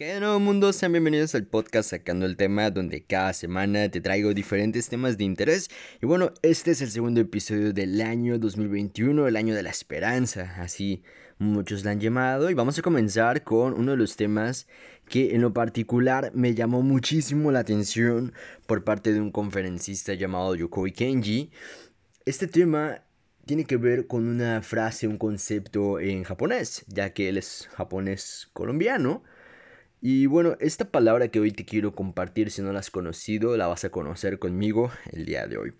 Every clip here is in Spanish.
¿Qué de nuevo mundo? Sean bienvenidos al podcast Sacando el Tema, donde cada semana te traigo diferentes temas de interés. Y bueno, este es el segundo episodio del año 2021, el año de la esperanza, así muchos la han llamado. Y vamos a comenzar con uno de los temas que en lo particular me llamó muchísimo la atención por parte de un conferencista llamado Yokoi Kenji. Este tema tiene que ver con una frase, un concepto en japonés, ya que él es japonés colombiano. Y bueno, esta palabra que hoy te quiero compartir, si no la has conocido, la vas a conocer conmigo el día de hoy.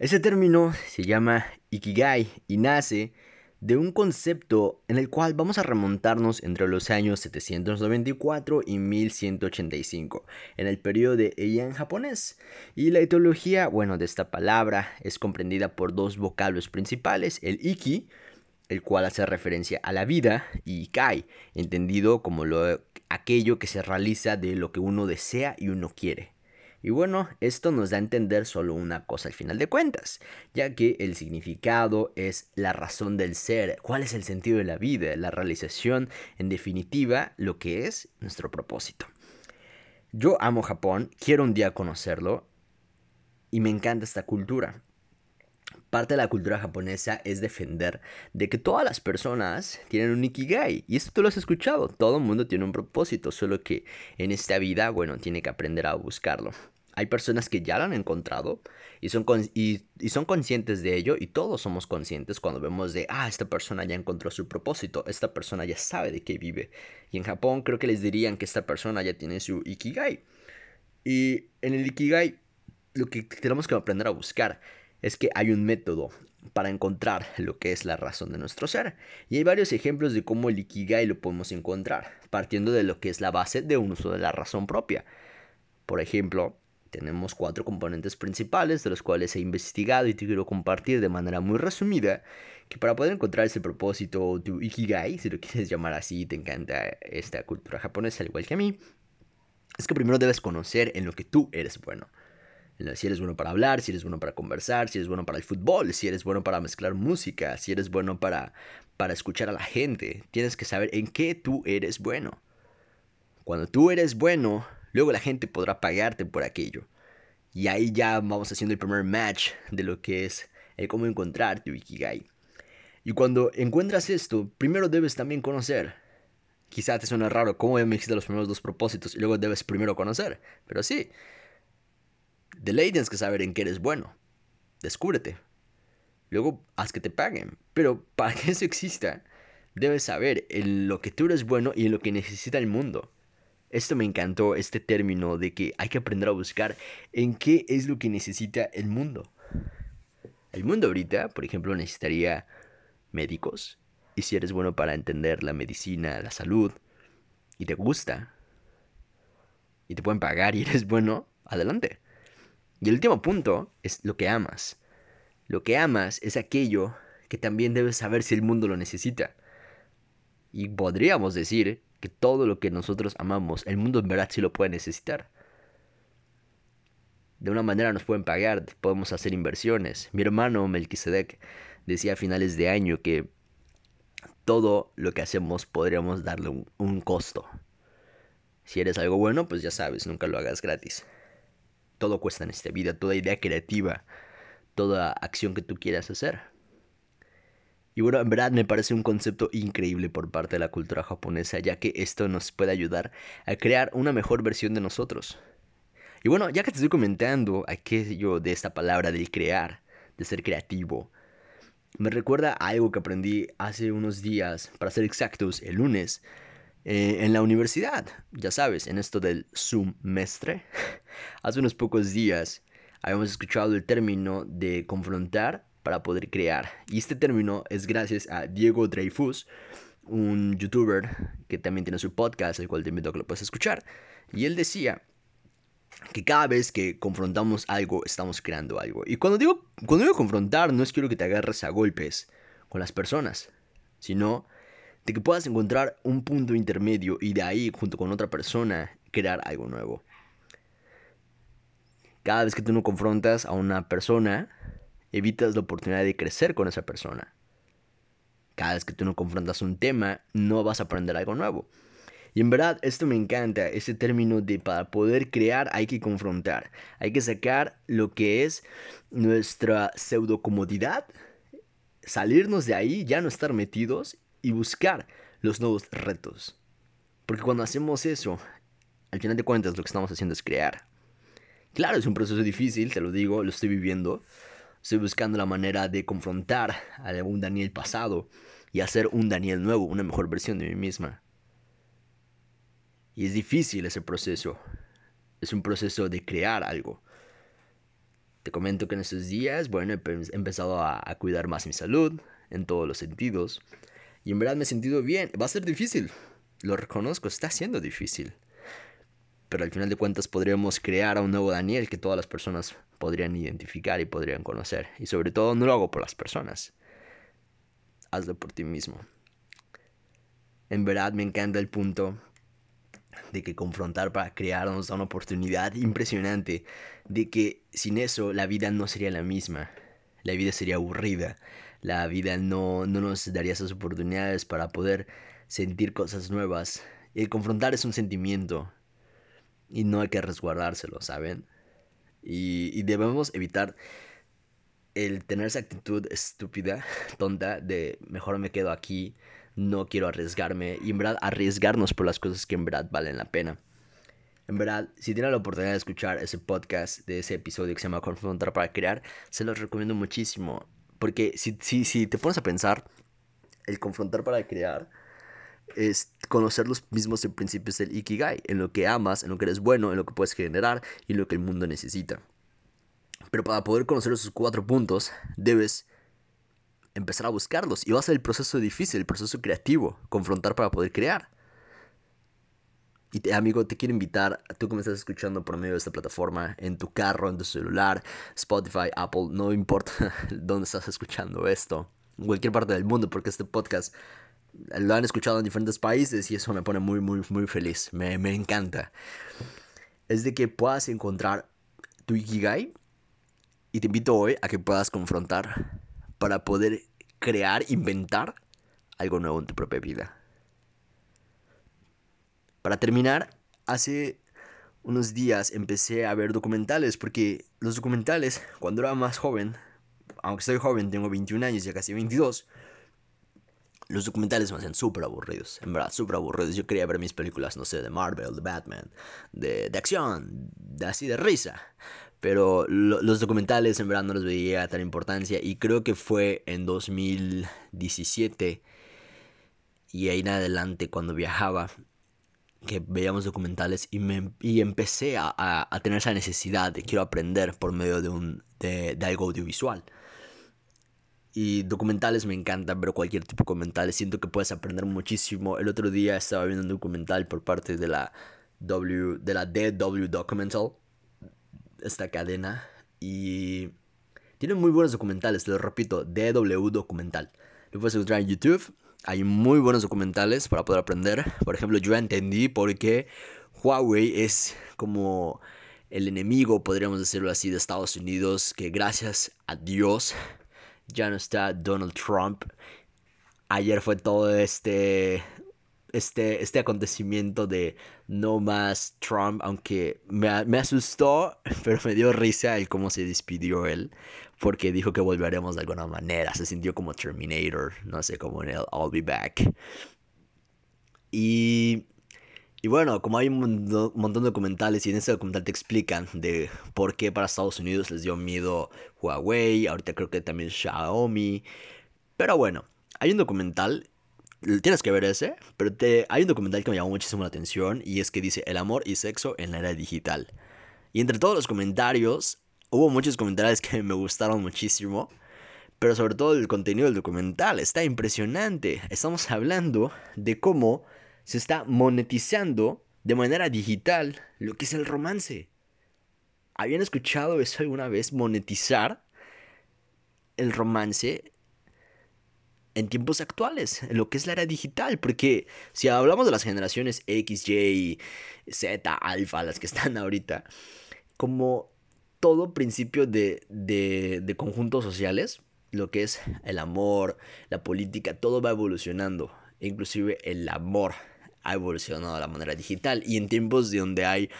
Ese término se llama Ikigai y nace de un concepto en el cual vamos a remontarnos entre los años 794 y 1185, en el periodo de Heian japonés. Y la etiología, bueno, de esta palabra es comprendida por dos vocablos principales, el iki, el cual hace referencia a la vida, y kai, entendido como lo, aquello que se realiza de lo que uno desea y uno quiere. Y bueno, esto nos da a entender solo una cosa al final de cuentas, ya que el significado es la razón del ser, cuál es el sentido de la vida, la realización, en definitiva, lo que es nuestro propósito. Yo amo Japón, quiero un día conocerlo y me encanta esta cultura parte de la cultura japonesa es defender de que todas las personas tienen un ikigai. Y esto tú lo has escuchado. Todo el mundo tiene un propósito, solo que en esta vida, bueno, tiene que aprender a buscarlo. Hay personas que ya lo han encontrado y son, y, son conscientes de ello y todos somos conscientes cuando vemos de, ah, esta persona ya encontró su propósito, esta persona ya sabe de qué vive. Y en Japón creo que les dirían que esta persona ya tiene su ikigai. Y en el ikigai lo que tenemos que aprender a buscar es que hay un método para encontrar lo que es la razón de nuestro ser. Y hay varios ejemplos de cómo el Ikigai lo podemos encontrar, partiendo de lo que es la base de un uso de la razón propia. Por ejemplo, tenemos cuatro componentes principales de los cuales he investigado y te quiero compartir de manera muy resumida que para poder encontrar ese propósito, tu Ikigai, si lo quieres llamar así, te encanta esta cultura japonesa al igual que a mí, es que primero debes conocer en lo que tú eres bueno si eres bueno para hablar, si eres bueno para conversar, si eres bueno para el fútbol, si eres bueno para mezclar música, si eres bueno para, para escuchar a la gente. Tienes que saber en qué tú eres bueno. Cuando tú eres bueno, luego la gente podrá pagarte por aquello. Y ahí ya vamos haciendo el primer match de lo que es el cómo encontrar tu Ikigai. Y cuando encuentras esto, primero debes también conocer. Quizá te suena raro cómo me dijiste los primeros dos propósitos y luego debes primero conocer. Pero sí, de ley tienes que saber en qué eres bueno. Descúbrete. Luego haz que te paguen. Pero para que eso exista, debes saber en lo que tú eres bueno y en lo que necesita el mundo. Esto me encantó, este término de que hay que aprender a buscar en qué es lo que necesita el mundo. El mundo ahorita, por ejemplo, necesitaría médicos. Y si eres bueno para entender la medicina, la salud, y te gusta, y te pueden pagar y eres bueno, adelante. Y el último punto es lo que amas. Lo que amas es aquello que también debes saber si el mundo lo necesita. Y podríamos decir que todo lo que nosotros amamos, el mundo en verdad sí lo puede necesitar. De una manera nos pueden pagar, podemos hacer inversiones. Mi hermano Melquisedec decía a finales de año que todo lo que hacemos podríamos darle un, un costo. Si eres algo bueno, pues ya sabes, nunca lo hagas gratis. Todo cuesta en esta vida, toda idea creativa, toda acción que tú quieras hacer. Y bueno, en verdad me parece un concepto increíble por parte de la cultura japonesa, ya que esto nos puede ayudar a crear una mejor versión de nosotros. Y bueno, ya que te estoy comentando aquello de esta palabra del crear, de ser creativo, me recuerda a algo que aprendí hace unos días, para ser exactos, el lunes, eh, en la universidad, ya sabes, en esto del semestre. Hace unos pocos días habíamos escuchado el término de confrontar para poder crear. Y este término es gracias a Diego Dreyfus, un youtuber que también tiene su podcast, el cual te invito a que lo puedas escuchar. Y él decía que cada vez que confrontamos algo, estamos creando algo. Y cuando digo, cuando digo confrontar, no es quiero que te agarres a golpes con las personas, sino que puedas encontrar un punto intermedio y de ahí, junto con otra persona, crear algo nuevo. Cada vez que tú no confrontas a una persona, evitas la oportunidad de crecer con esa persona. Cada vez que tú no confrontas un tema, no vas a aprender algo nuevo. Y en verdad, esto me encanta, ese término de para poder crear hay que confrontar, hay que sacar lo que es nuestra pseudo comodidad, salirnos de ahí, ya no estar metidos y buscar los nuevos retos. Porque cuando hacemos eso, al final de cuentas lo que estamos haciendo es crear. Claro, es un proceso difícil, te lo digo, lo estoy viviendo. Estoy buscando la manera de confrontar a un Daniel pasado y hacer un Daniel nuevo, una mejor versión de mí misma. Y es difícil ese proceso. Es un proceso de crear algo. Te comento que en estos días, bueno, he empezado a, a cuidar más mi salud en todos los sentidos. Y en verdad me he sentido bien. Va a ser difícil. Lo reconozco, está siendo difícil. Pero al final de cuentas podríamos crear a un nuevo Daniel que todas las personas podrían identificar y podrían conocer. Y sobre todo no lo hago por las personas. Hazlo por ti mismo. En verdad me encanta el punto de que confrontar para crearnos una oportunidad impresionante, de que sin eso la vida no sería la misma, la vida sería aburrida, la vida no, no nos daría esas oportunidades para poder sentir cosas nuevas. El confrontar es un sentimiento, y no hay que resguardárselo, ¿saben? Y, debemos evitar el tener esa actitud estúpida, tonta, de mejor me quedo aquí, no quiero arriesgarme y en verdad arriesgarnos por las cosas que en verdad valen la pena. En verdad, si tienen la oportunidad de escuchar ese podcast de ese episodio que se llama Confrontar para Crear, se los recomiendo muchísimo. Porque si, si, si te pones a pensar, el confrontar para crear es conocer los mismos principios del Ikigai, en lo que amas, en lo que eres bueno, en lo que puedes generar y lo que el mundo necesita. Pero para poder conocer esos cuatro puntos, debes empezar a buscarlos y va a ser el proceso difícil, el proceso creativo, confrontar para poder crear. Y te, amigo, te quiero invitar, tú que me estás escuchando por medio de esta plataforma, en tu carro, en tu celular, Spotify, Apple, no importa dónde estás escuchando esto, en cualquier parte del mundo, porque este podcast lo han escuchado en diferentes países y eso me pone muy, muy, muy feliz. Me, encanta. Es de que puedas encontrar tu Ikigai y te invito hoy a que puedas confrontar para poder crear, inventar algo nuevo en tu propia vida. Para terminar, hace unos días empecé a ver documentales porque los documentales, cuando era más joven, aunque soy joven, tengo 21 años, ya casi 22, los documentales me hacen súper aburridos, en verdad, súper aburridos. Yo quería ver mis películas, no sé, de Marvel, de Batman, de, de acción, de así de risa. Pero los documentales en verdad no les veía tan importancia y creo que fue en 2017 y ahí en adelante cuando viajaba que veíamos documentales y, me, y empecé a, a, tener esa necesidad de quiero aprender por medio de, un, de, de algo audiovisual. Y documentales me encantan, pero cualquier tipo de documentales siento que puedes aprender muchísimo. El otro día estaba viendo un documental por parte de la W, de la DW Documental, esta cadena, y tienen muy buenos documentales, te lo repito, DW Documental. Lo puedes encontrar en YouTube, hay muy buenos documentales para poder aprender. Por ejemplo, yo entendí por qué Huawei es como el enemigo, podríamos decirlo así, de Estados Unidos, que gracias a Dios ya no está Donald Trump. Ayer fue todo este, este, este acontecimiento de no más Trump, aunque me, me, asustó, pero me dio risa el cómo se despidió él, porque dijo que volveremos de alguna manera, se sintió como Terminator, no sé, como en el I'll Be Back. Y y bueno, como hay un montón de documentales y en ese documental te explican de por qué para Estados Unidos les dio miedo Huawei, ahorita creo que también Xiaomi. Pero bueno, hay un documental, tienes que ver ese, pero te, hay un documental que me llamó muchísimo la atención y es que dice el amor y sexo en la era digital. Y entre todos los comentarios, hubo muchos comentarios que me gustaron muchísimo. Pero sobre todo el contenido del documental está impresionante. Estamos hablando de cómo se está monetizando de manera digital lo que es el romance. ¿Habían escuchado eso alguna vez? Monetizar el romance en tiempos actuales, en lo que es la era digital, porque si hablamos de las generaciones X, Y, Z, alfa, las que están ahorita, como todo principio de, de, de conjuntos sociales, lo que es el amor, la política, todo va evolucionando, inclusive el amor ha evolucionado la manera digital. Y en tiempos de donde hay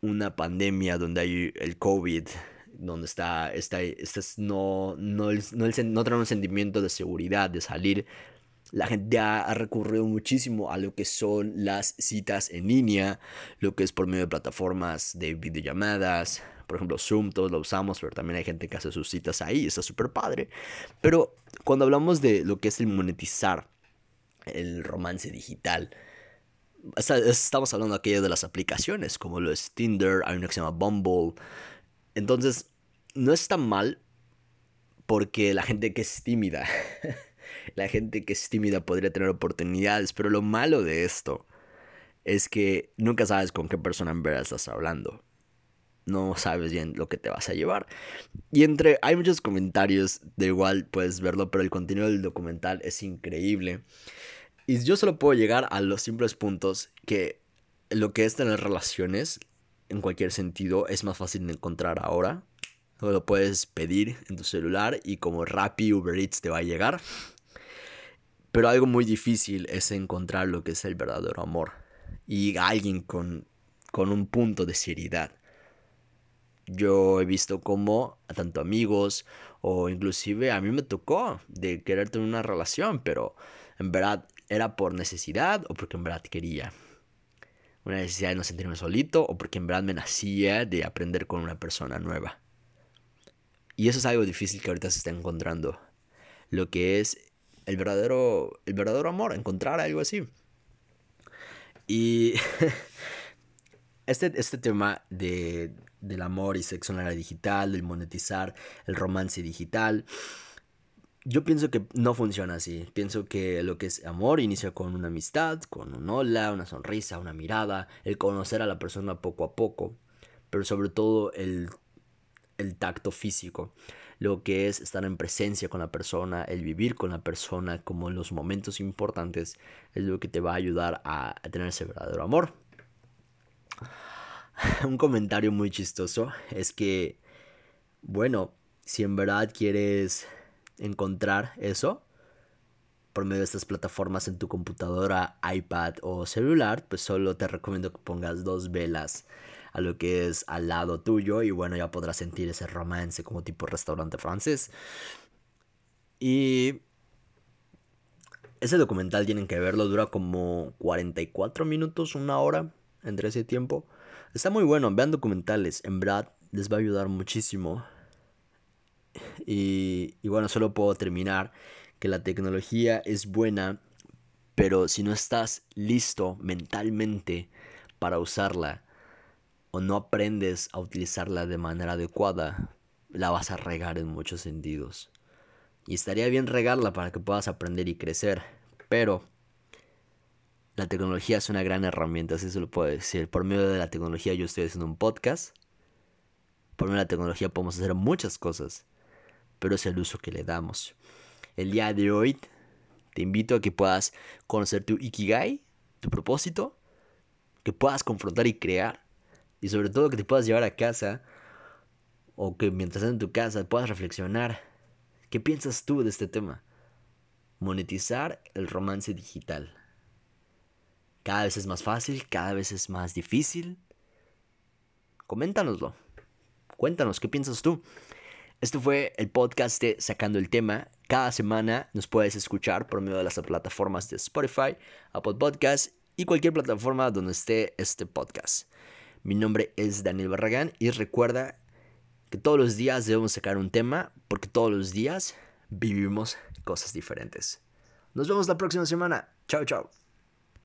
una pandemia, donde hay el COVID, donde está, está, no, no, no, no trae un sentimiento de seguridad, de salir, la gente ha recurrido muchísimo a lo que son las citas en línea, lo que es por medio de plataformas de videollamadas, por ejemplo Zoom, todos lo usamos, pero también hay gente que hace sus citas ahí, está súper padre. Pero cuando hablamos de lo que es el monetizar el romance digital, estamos hablando aquí de las aplicaciones, como lo es Tinder, hay una que se llama Bumble. Entonces, no es tan mal porque la gente que es tímida La gente que es tímida podría tener oportunidades, pero lo malo de esto es que nunca sabes con qué persona en verdad estás hablando. No sabes bien lo que te vas a llevar. Y entre hay muchos comentarios, de igual puedes verlo, pero el contenido del documental es increíble. Y yo solo puedo llegar a los simples puntos que lo que es tener relaciones en cualquier sentido es más fácil de encontrar ahora. Lo puedes pedir en tu celular y como Rappi Uber Eats te va a llegar. Pero algo muy difícil es encontrar lo que es el verdadero amor. Y alguien con, con un punto de seriedad. Yo he visto como a tanto amigos o inclusive a mí me tocó de querer tener una relación, pero en verdad era por necesidad o porque en verdad quería. Una necesidad de no sentirme solito o porque en verdad me nacía de aprender con una persona nueva. Y eso es algo difícil que ahorita se está encontrando. Lo que es el verdadero, el verdadero amor, encontrar algo así. Y este, este tema de, del amor y sexo en la era digital, del monetizar el romance digital, yo pienso que no funciona así. Pienso que lo que es amor inicia con una amistad, con un hola, una sonrisa, una mirada, el conocer a la persona poco a poco, pero sobre todo el, el tacto físico lo que es estar en presencia con la persona, el vivir con la persona como en los momentos importantes, es lo que te va a ayudar a, tener ese verdadero amor. Un comentario muy chistoso es que, bueno, si en verdad quieres encontrar eso, por medio de estas plataformas en tu computadora, iPad o celular, pues solo te recomiendo que pongas dos velas a lo que es al lado tuyo y bueno, ya podrás sentir ese romance como tipo restaurante francés. Y ese documental tienen que verlo, dura como 44 minutos, una hora entre ese tiempo. Está muy bueno, vean documentales, en verdad les va a ayudar muchísimo. Y, bueno, solo puedo terminar que la tecnología es buena, pero si no estás listo mentalmente para usarla, o no aprendes a utilizarla de manera adecuada, la vas a regar en muchos sentidos. Y estaría bien regarla para que puedas aprender y crecer, pero la tecnología es una gran herramienta, así se lo puedo decir. Por medio de la tecnología yo estoy haciendo un podcast. Por medio de la tecnología podemos hacer muchas cosas, pero es el uso que le damos. El día de hoy te invito a que puedas conocer tu ikigai, tu propósito, que puedas confrontar y crear y sobre todo que te puedas llevar a casa o que mientras estás en tu casa puedas reflexionar. ¿Qué piensas tú de este tema? Monetizar el romance digital. Cada vez es más fácil, cada vez es más difícil. Coméntanoslo. Cuéntanos, ¿qué piensas tú? Este fue el podcast de Sacando el Tema. Cada semana nos puedes escuchar por medio de las plataformas de Spotify, Apple Podcasts y cualquier plataforma donde esté este podcast. Mi nombre es Daniel Barragán y recuerda que todos los días debemos sacar un tema porque todos los días vivimos cosas diferentes. Nos vemos la próxima semana. Chao, chao.